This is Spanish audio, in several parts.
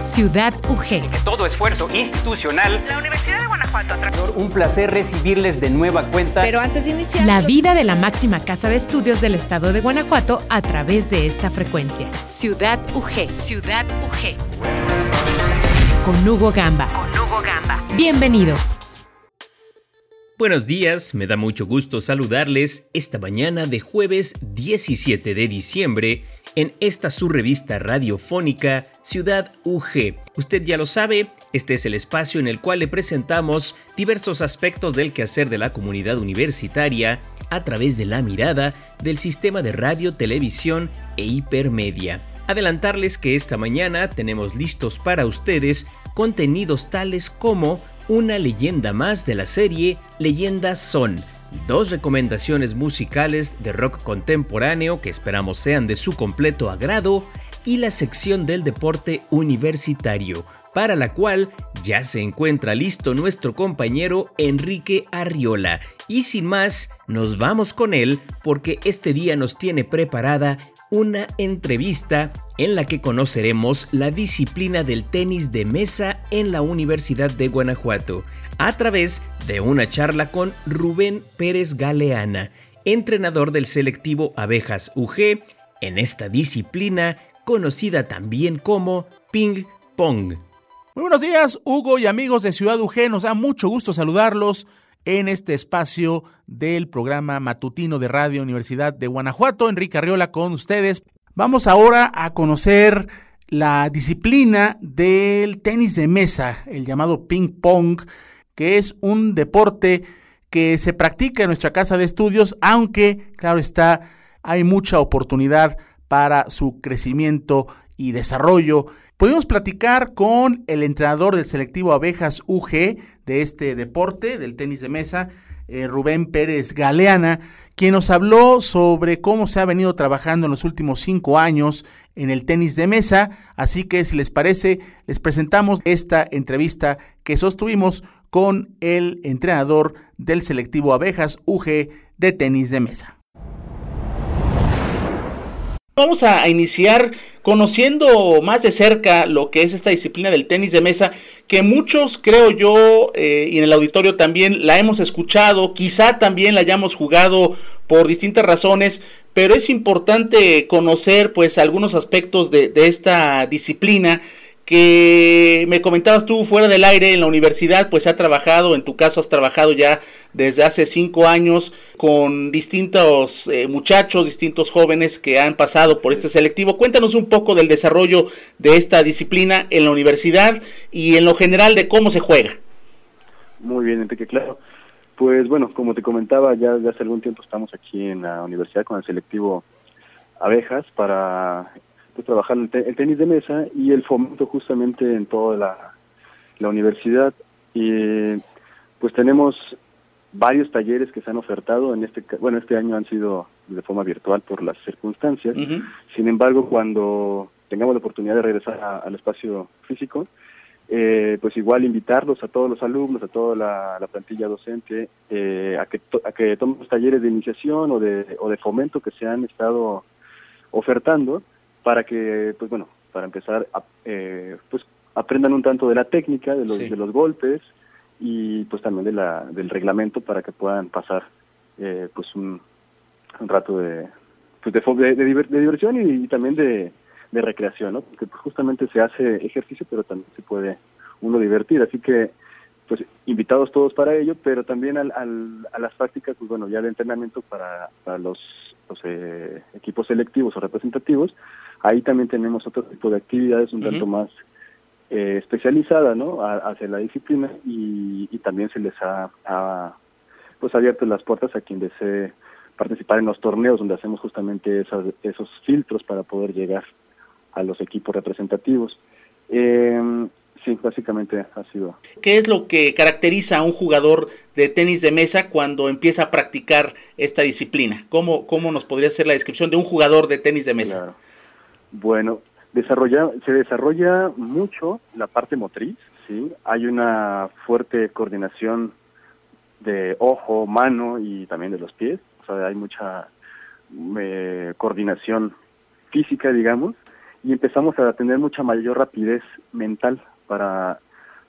Ciudad UG. todo esfuerzo institucional. La Universidad de Guanajuato. Un placer recibirles de nueva cuenta. Pero antes de iniciar. La vida de la máxima casa de estudios del estado de Guanajuato a través de esta frecuencia. Ciudad UG. Ciudad UG. Con Hugo Gamba. Con Hugo Gamba. Bienvenidos. Buenos días, me da mucho gusto saludarles esta mañana de jueves 17 de diciembre en esta su revista radiofónica Ciudad UG. Usted ya lo sabe, este es el espacio en el cual le presentamos diversos aspectos del quehacer de la comunidad universitaria a través de la mirada del sistema de radio, televisión e hipermedia. Adelantarles que esta mañana tenemos listos para ustedes contenidos tales como una leyenda más de la serie Leyendas Son, dos recomendaciones musicales de rock contemporáneo que esperamos sean de su completo agrado y la sección del deporte universitario, para la cual ya se encuentra listo nuestro compañero Enrique Arriola. Y sin más, nos vamos con él porque este día nos tiene preparada una entrevista en la que conoceremos la disciplina del tenis de mesa en la Universidad de Guanajuato, a través de una charla con Rubén Pérez Galeana, entrenador del selectivo Abejas UG, en esta disciplina conocida también como ping pong. Muy buenos días, Hugo y amigos de Ciudad UG, nos da mucho gusto saludarlos en este espacio del programa matutino de Radio Universidad de Guanajuato. Enrique Arriola con ustedes. Vamos ahora a conocer la disciplina del tenis de mesa, el llamado ping pong, que es un deporte que se practica en nuestra casa de estudios, aunque, claro está, hay mucha oportunidad para su crecimiento y desarrollo Pudimos platicar con el entrenador del selectivo Abejas UG de este deporte, del tenis de mesa, eh, Rubén Pérez Galeana, quien nos habló sobre cómo se ha venido trabajando en los últimos cinco años en el tenis de mesa. Así que si les parece, les presentamos esta entrevista que sostuvimos con el entrenador del selectivo Abejas UG de tenis de mesa. Vamos a iniciar conociendo más de cerca lo que es esta disciplina del tenis de mesa, que muchos, creo yo, eh, y en el auditorio también la hemos escuchado, quizá también la hayamos jugado por distintas razones, pero es importante conocer pues algunos aspectos de, de esta disciplina que me comentabas tú fuera del aire en la universidad, pues ha trabajado, en tu caso has trabajado ya desde hace cinco años con distintos eh, muchachos, distintos jóvenes que han pasado por este selectivo. Cuéntanos un poco del desarrollo de esta disciplina en la universidad y en lo general de cómo se juega. Muy bien, Enrique, claro. Pues bueno, como te comentaba, ya, ya hace algún tiempo estamos aquí en la universidad con el selectivo Abejas para pues, trabajar el, tenis de mesa y el fomento justamente en toda la, la universidad. Y pues tenemos varios talleres que se han ofertado. En este bueno este año han sido de forma virtual por las circunstancias. Sin embargo cuando tengamos la oportunidad de regresar al espacio físico eh, pues igual invitarlos a todos los alumnos a toda la, plantilla docente eh, a que a que tomen los talleres de iniciación o de o de fomento que se han estado ofertando para que pues bueno para empezar eh, pues aprendan un tanto de la técnica de los de los golpes y pues también de la, del reglamento para que puedan pasar eh, pues un, un, rato de, pues de, de, diversión y, también de, de, recreación, ¿no? Porque pues, justamente se hace ejercicio, pero también se puede uno divertir, así que pues invitados todos para ello, pero también al, al, a las prácticas, pues bueno, ya de entrenamiento para, para los, los eh, equipos selectivos o representativos, ahí también tenemos otro tipo de actividades un tanto más eh, especializada ¿no? hacia la disciplina y, también se les ha, pues abierto las puertas a quien desee participar en los torneos donde hacemos justamente esos filtros para poder llegar a los equipos representativos. Eh, sí, básicamente ha sido. ¿Qué es lo que caracteriza a un jugador de tenis de mesa cuando empieza a practicar esta disciplina? ¿Cómo, cómo nos podría ser la descripción de un jugador de tenis de mesa? Bueno, Desarrolla, se desarrolla mucho la parte motriz, ¿sí? Hay una fuerte coordinación de ojo, mano y también de los pies, o sea, hay mucha eh, coordinación física, digamos, y empezamos a tener mucha mayor rapidez mental para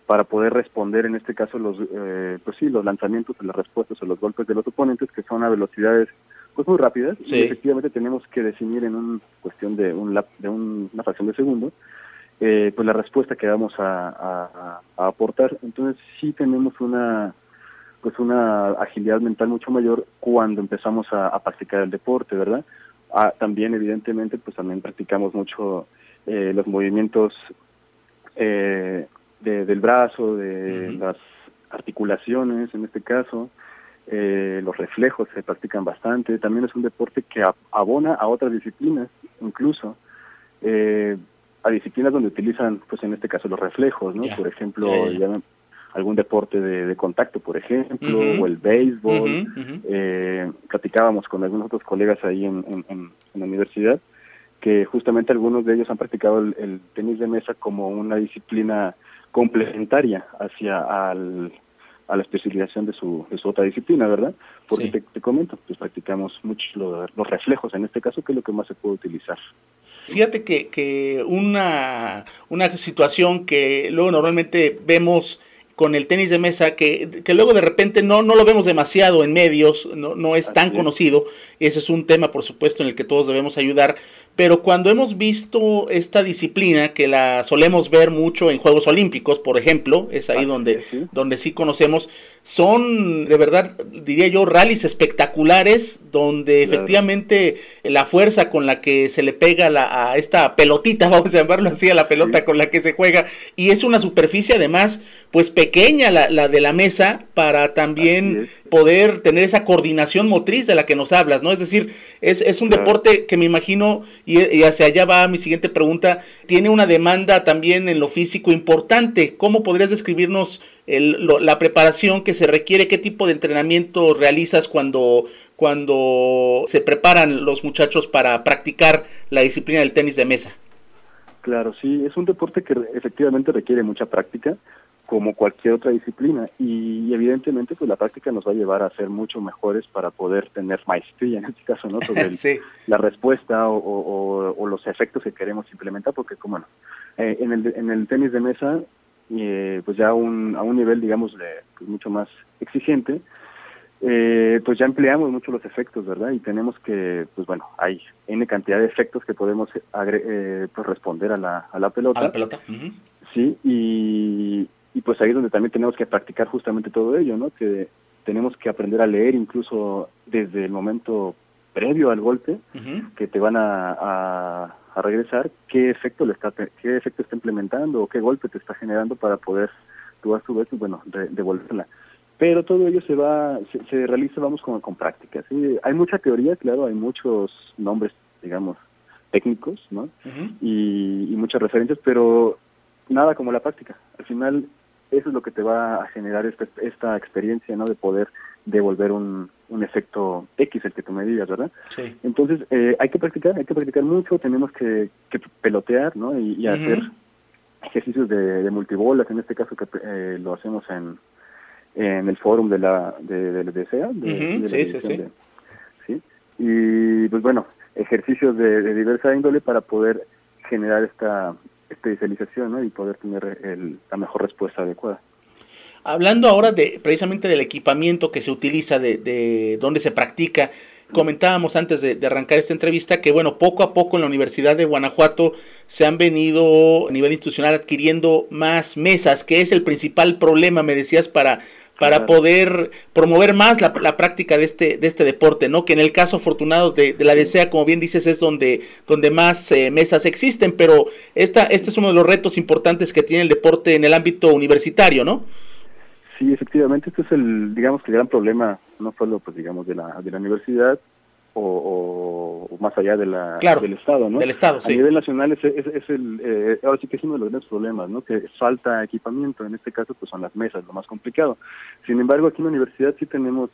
para poder responder en este caso los eh, pues sí los lanzamientos las respuestas o los golpes de los oponentes que son a velocidades pues muy rápidas. Y efectivamente tenemos que definir en una cuestión de un de una fracción de segundo eh, pues la respuesta que vamos a, aportar. Entonces sí tenemos una pues una agilidad mental mucho mayor cuando empezamos a, practicar el deporte verdad ah, también evidentemente pues también practicamos mucho eh, los movimientos eh, del brazo, de las articulaciones en este caso, eh, los reflejos se practican bastante, también es un deporte que abona a otras disciplinas, incluso eh, a disciplinas donde utilizan, pues en este caso, los reflejos, ¿no? Por ejemplo, algún deporte de, contacto, por ejemplo, o el béisbol. Eh, platicábamos con algunos otros colegas ahí en, en, la universidad que justamente algunos de ellos han practicado el tenis de mesa como una disciplina complementaria hacia al, a la especialización de su, de su otra disciplina, ¿verdad? Porque te, comento, pues practicamos mucho los reflejos en este caso, que es lo que más se puede utilizar. Fíjate que, que una, una situación que luego normalmente vemos con el tenis de mesa, que, que, luego de repente no, no lo vemos demasiado en medios, no, no es tan conocido, ese es un tema por supuesto en el que todos debemos ayudar, pero cuando hemos visto esta disciplina, que la solemos ver mucho en Juegos Olímpicos, por ejemplo, es ahí donde, sí. donde sí conocemos, son de verdad, diría yo, rallies espectaculares, donde efectivamente la fuerza con la que se le pega la, a esta pelotita, vamos a llamarlo así, a la pelota con la que se juega, y es una superficie además, pues pequeña la, la de la mesa, para también poder tener esa coordinación motriz de la que nos hablas, ¿no? Es decir, es, es un deporte que me imagino, y, hacia allá va mi siguiente pregunta, tiene una demanda también en lo físico importante. ¿Cómo podrías describirnos la preparación que se requiere? ¿Qué tipo de entrenamiento realizas cuando, cuando se preparan los muchachos para practicar la disciplina del tenis de mesa? Claro, sí, es un deporte que efectivamente requiere mucha práctica como cualquier otra disciplina. Y evidentemente pues la práctica nos va a llevar a ser mucho mejores para poder tener maestría en este caso no sobre la respuesta o, los efectos que queremos implementar porque como bueno eh, en el en el tenis de mesa eh, pues ya un, a un nivel digamos pues, mucho más exigente eh, pues ya empleamos mucho los efectos verdad y tenemos que pues bueno hay n cantidad de efectos que podemos pues, responder a la a la pelota a la pelota. sí y y pues ahí es donde también tenemos que practicar justamente todo ello, ¿no? Que tenemos que aprender a leer incluso desde el momento previo al golpe que te van a, a, regresar, qué efecto le está qué efecto está implementando o qué golpe te está generando para poder tú a su vez, bueno, devolverla. Pero todo ello se va, se, realiza, vamos, con, con práctica. ¿sí? Hay mucha teoría, claro, hay muchos nombres, digamos, técnicos, ¿no? y, y muchas referencias, pero nada como la práctica. Al final eso es lo que te va a generar esta, esta experiencia, ¿no? De poder devolver un, un efecto X, el que tú me digas, ¿verdad? Sí. Entonces, eh, hay que practicar, hay que practicar mucho, tenemos que, que pelotear, ¿no? Y, hacer ejercicios de, de, multibolas, en este caso que eh, lo hacemos en, en el fórum de la de, de, de SEA. Sí, sí, sí. sí. Y, pues bueno, ejercicios de, de diversa índole para poder generar esta especialización ¿no? y poder tener el, la mejor respuesta adecuada. Hablando ahora de precisamente del equipamiento que se utiliza, de, de dónde se practica, comentábamos antes de, de, arrancar esta entrevista que, bueno, poco a poco en la Universidad de Guanajuato se han venido a nivel institucional adquiriendo más mesas, que es el principal problema, me decías, para para poder promover más la, práctica de este, de este deporte, ¿no? Que en el caso afortunado de, la DESEA, como bien dices, es donde, donde más eh, mesas existen, pero esta, este es uno de los retos importantes que tiene el deporte en el ámbito universitario, ¿no? Sí, efectivamente, este es el, digamos, el gran problema, no solo, pues, digamos, de la, de la universidad, o, más allá de la, del Estado, ¿no? Del Estado, A nivel nacional es, es, el, eh, ahora sí que es uno de los grandes problemas, ¿no? Que falta equipamiento, en este caso pues son las mesas, lo más complicado. Sin embargo, aquí en la universidad sí tenemos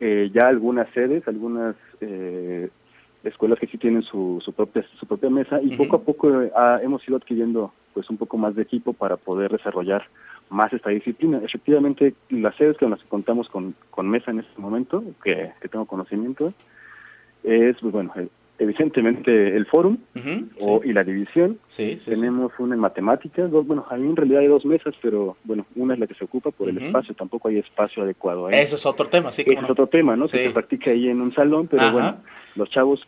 eh, ya algunas sedes, algunas eh, escuelas que sí tienen su, su propia su propia mesa y poco a poco hemos ido adquiriendo pues un poco más de equipo para poder desarrollar más esta disciplina. Efectivamente, las sedes con las que contamos con, con mesa en este momento, que, que tengo conocimiento, es, pues bueno, evidentemente el fórum o, sí. y la división. Sí, sí. Tenemos una en matemáticas, dos, bueno, hay en realidad hay dos mesas, pero bueno, una es la que se ocupa por el espacio, tampoco hay espacio adecuado ahí. Ese es otro tema, sí. Ese es otro tema, ¿no? Que se practica ahí en un salón, pero Ajá. bueno, los chavos,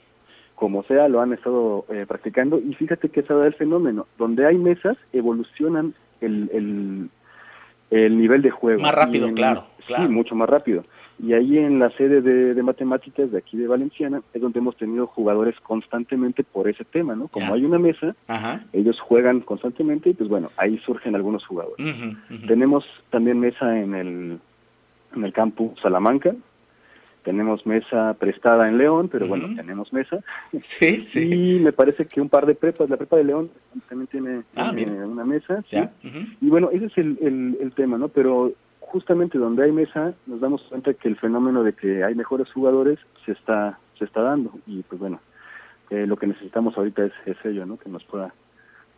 como sea, lo han estado eh, practicando y fíjate que se da el fenómeno. Donde hay mesas, evolucionan el, el, el nivel de juego. Más rápido, en- claro, claro. Sí, mucho más rápido. Y ahí en la sede de, de matemáticas de aquí de Valenciana es donde hemos tenido jugadores constantemente por ese tema, ¿no? Como hay una mesa, Ajá. ellos juegan constantemente y pues bueno, ahí surgen algunos jugadores. Tenemos también mesa en el, en el campus Salamanca, tenemos mesa prestada en León, pero bueno, tenemos mesa. Sí, sí. Y me parece que un par de prepas, la prepa de León también tiene, Ah, tiene una mesa. ¿sí? Y bueno, ese es el, el, el tema, ¿no? Pero justamente donde hay mesa nos damos cuenta que el fenómeno de que hay mejores jugadores se está se está dando y pues bueno, eh, lo que necesitamos ahorita es, es ello, ¿no? Que nos pueda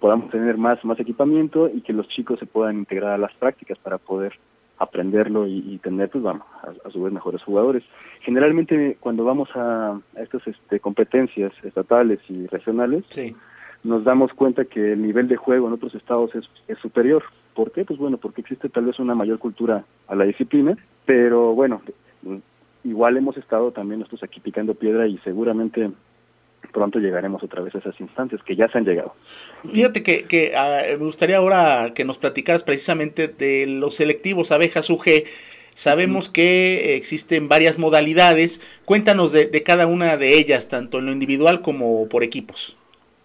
podamos tener más más equipamiento y que los chicos se puedan integrar a las prácticas para poder aprenderlo y, y tener, pues vamos, a, a su vez mejores jugadores. Generalmente cuando vamos a, a estas este, competencias estatales y regionales, Sí. nos damos cuenta que el nivel de juego en otros estados es, es superior. ¿Por qué? Pues bueno, porque existe tal vez una mayor cultura a la disciplina, pero bueno, igual hemos estado también nosotros aquí picando piedra y seguramente pronto llegaremos otra vez a esas instancias que ya se han llegado. Fíjate que, que ah, me gustaría ahora que nos platicaras precisamente de los selectivos abejas UG. Sabemos que existen varias modalidades. Cuéntanos de, de cada una de ellas, tanto en lo individual como por equipos.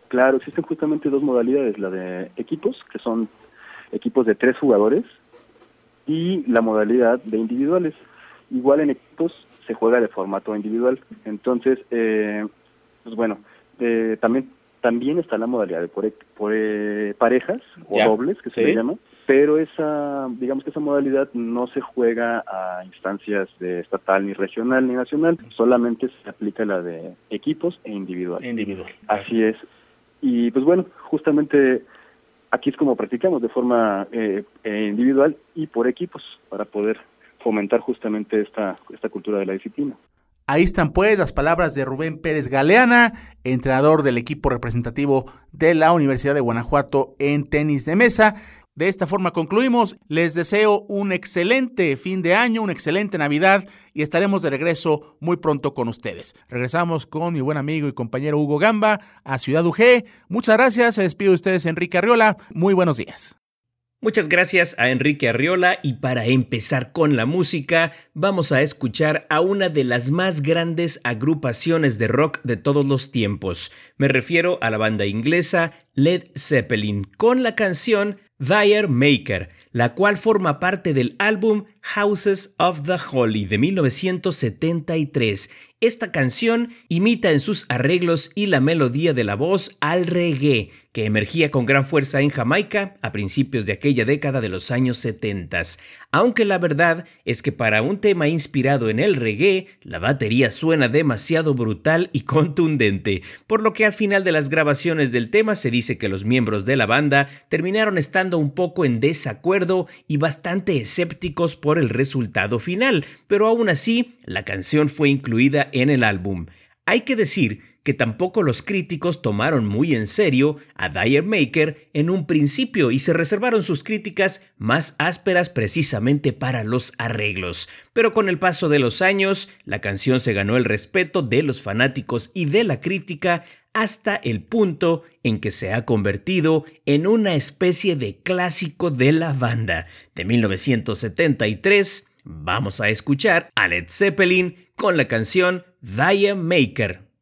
Claro, existen justamente dos modalidades, la de equipos, que son equipos de tres jugadores, y la modalidad de individuales. Igual en equipos se juega de formato individual. Entonces, eh, pues bueno, eh, también también está la modalidad de por, por, eh, parejas o Ya, dobles, que sí. se le llama, pero esa, digamos que esa modalidad no se juega a instancias de estatal ni regional ni nacional, solamente se aplica la de equipos e individuales. Individual. Así es. Y pues bueno, justamente aquí es como practicamos de forma eh, eh, individual y por equipos para poder fomentar justamente esta, esta cultura de la disciplina. Ahí están pues las palabras de Rubén Pérez Galeana, entrenador del equipo representativo de la Universidad de Guanajuato en tenis de mesa. De esta forma concluimos. Les deseo un excelente fin de año, una excelente Navidad y estaremos de regreso muy pronto con ustedes. Regresamos con mi buen amigo y compañero Hugo Gamba a Ciudad UG. Muchas gracias. Se despide de ustedes Enrique Arriola. Muy buenos días. Muchas gracias a Enrique Arriola y para empezar con la música vamos a escuchar a una de las más grandes agrupaciones de rock de todos los tiempos. Me refiero a la banda inglesa Led Zeppelin con la canción Dire Maker, la cual forma parte del álbum Houses of the Holy de 1973. Esta canción imita en sus arreglos y la melodía de la voz al reggae, que emergía con gran fuerza en Jamaica a principios de aquella década de los años 70. Aunque la verdad es que para un tema inspirado en el reggae, la batería suena demasiado brutal y contundente, por lo que al final de las grabaciones del tema se dice que los miembros de la banda terminaron estando un poco en desacuerdo y bastante escépticos por el resultado final, pero aún así la canción fue incluida en el álbum. Hay que decir que tampoco los críticos tomaron muy en serio a Dire Maker en un principio y se reservaron sus críticas más ásperas precisamente para los arreglos. Pero con el paso de los años, la canción se ganó el respeto de los fanáticos y de la crítica hasta el punto en que se ha convertido en una especie de clásico de la banda. De 1973, vamos a escuchar a Led Zeppelin con la canción Dire Maker.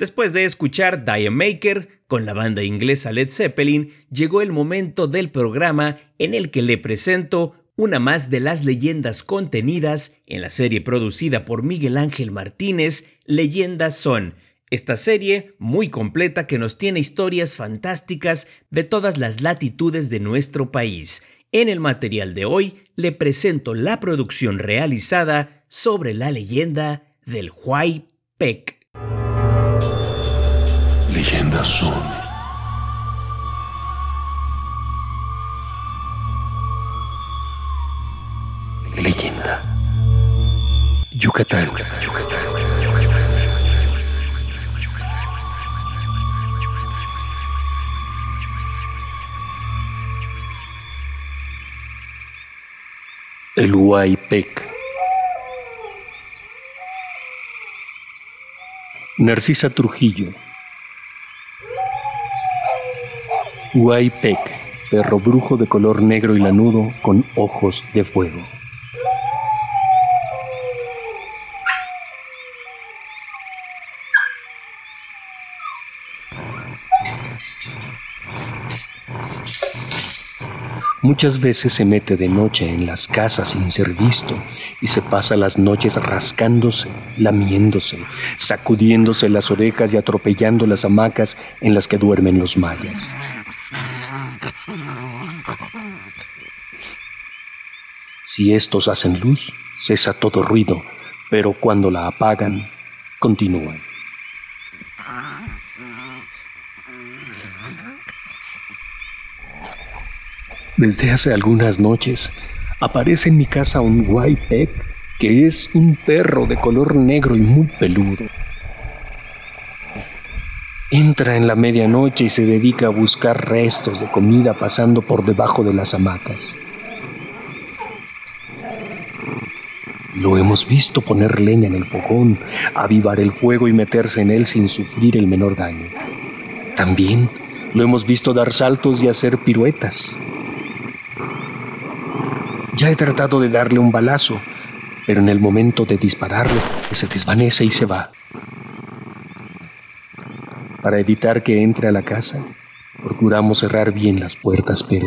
Después de escuchar Maker con la banda inglesa Led Zeppelin, llegó el momento del programa en el que le presento una más de las leyendas contenidas en la serie producida por Miguel Ángel Martínez, Leyendas Son. Esta serie, muy completa, que nos tiene historias fantásticas de todas las latitudes de nuestro país. En el material de hoy le presento la producción realizada sobre la leyenda del Huay Pec. Leyendas son leyenda. Yucatán. Yucatán. El Huaypec. Narcisa Trujillo. Huaypec, perro brujo de color negro y lanudo con ojos de fuego. Muchas veces se mete de noche en las casas sin ser visto y se pasa las noches rascándose, lamiéndose, sacudiéndose las orejas y atropellando las hamacas en las que duermen los mayas. Si estos hacen luz, cesa todo ruido, pero cuando la apagan, continúan. Desde hace algunas noches aparece en mi casa un Pec, que es un perro de color negro y muy peludo. Entra en la medianoche y se dedica a buscar restos de comida pasando por debajo de las hamacas. Lo hemos visto poner leña en el fogón, avivar el fuego y meterse en él sin sufrir el menor daño. También lo hemos visto dar saltos y hacer piruetas. Ya he tratado de darle un balazo, pero en el momento de dispararle se desvanece y se va. Para evitar que entre a la casa, procuramos cerrar bien las puertas, pero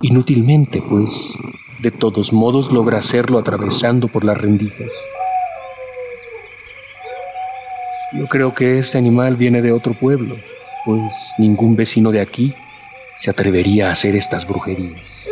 inútilmente, pues de todos modos logra hacerlo atravesando por las rendijas. Yo creo que este animal viene de otro pueblo, pues ningún vecino de aquí se atrevería a hacer estas brujerías.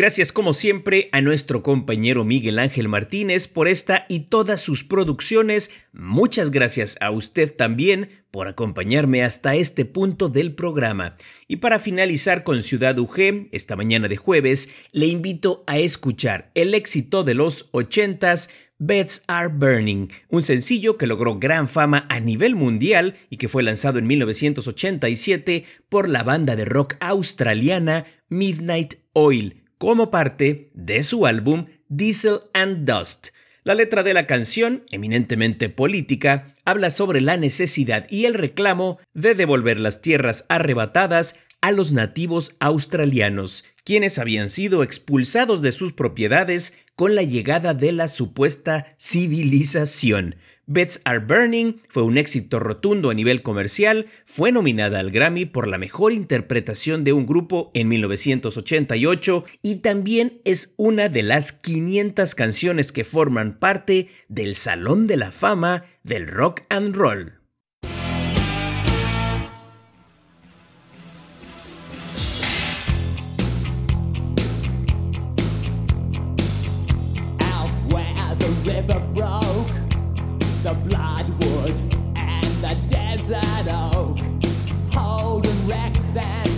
Gracias como siempre a nuestro compañero Miguel Ángel Martínez por esta y todas sus producciones. Muchas gracias a usted también por acompañarme hasta este punto del programa. Y para finalizar con Ciudad UG, esta mañana de jueves, le invito a escuchar el éxito de los ochentas Beds Are Burning, un sencillo que logró gran fama a nivel mundial y que fue lanzado en 1987 por la banda de rock australiana Midnight Oil como parte de su álbum Diesel and Dust. La letra de la canción, eminentemente política, habla sobre la necesidad y el reclamo de devolver las tierras arrebatadas a los nativos australianos, quienes habían sido expulsados de sus propiedades con la llegada de la supuesta civilización. Beds Are Burning fue un éxito rotundo a nivel comercial, fue nominada al Grammy por la mejor interpretación de un grupo en 1988 y también es una de las 500 canciones que forman parte del Salón de la Fama del Rock and Roll. inside out, holding racks and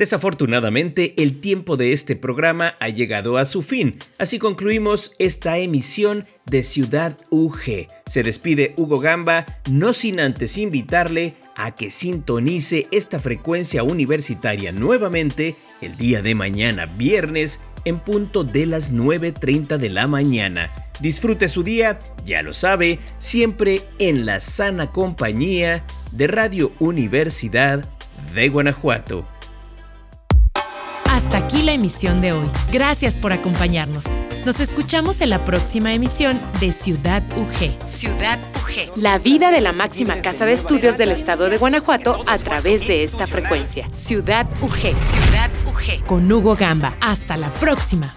Desafortunadamente, el tiempo de este programa ha llegado a su fin, así concluimos esta emisión de Ciudad UG. Se despide Hugo Gamba, no sin antes invitarle a que sintonice esta frecuencia universitaria nuevamente el día de mañana, viernes, en punto de las 9.30 de la mañana. Disfrute su día, ya lo sabe, siempre en la sana compañía de Radio Universidad de Guanajuato. Hasta aquí la emisión de hoy. Gracias por acompañarnos. Nos escuchamos en la próxima emisión de Ciudad UG. Ciudad UG. La vida de la máxima casa de estudios del estado de Guanajuato a través de esta frecuencia. Ciudad UG. Ciudad UG. Con Hugo Gamba. Hasta la próxima.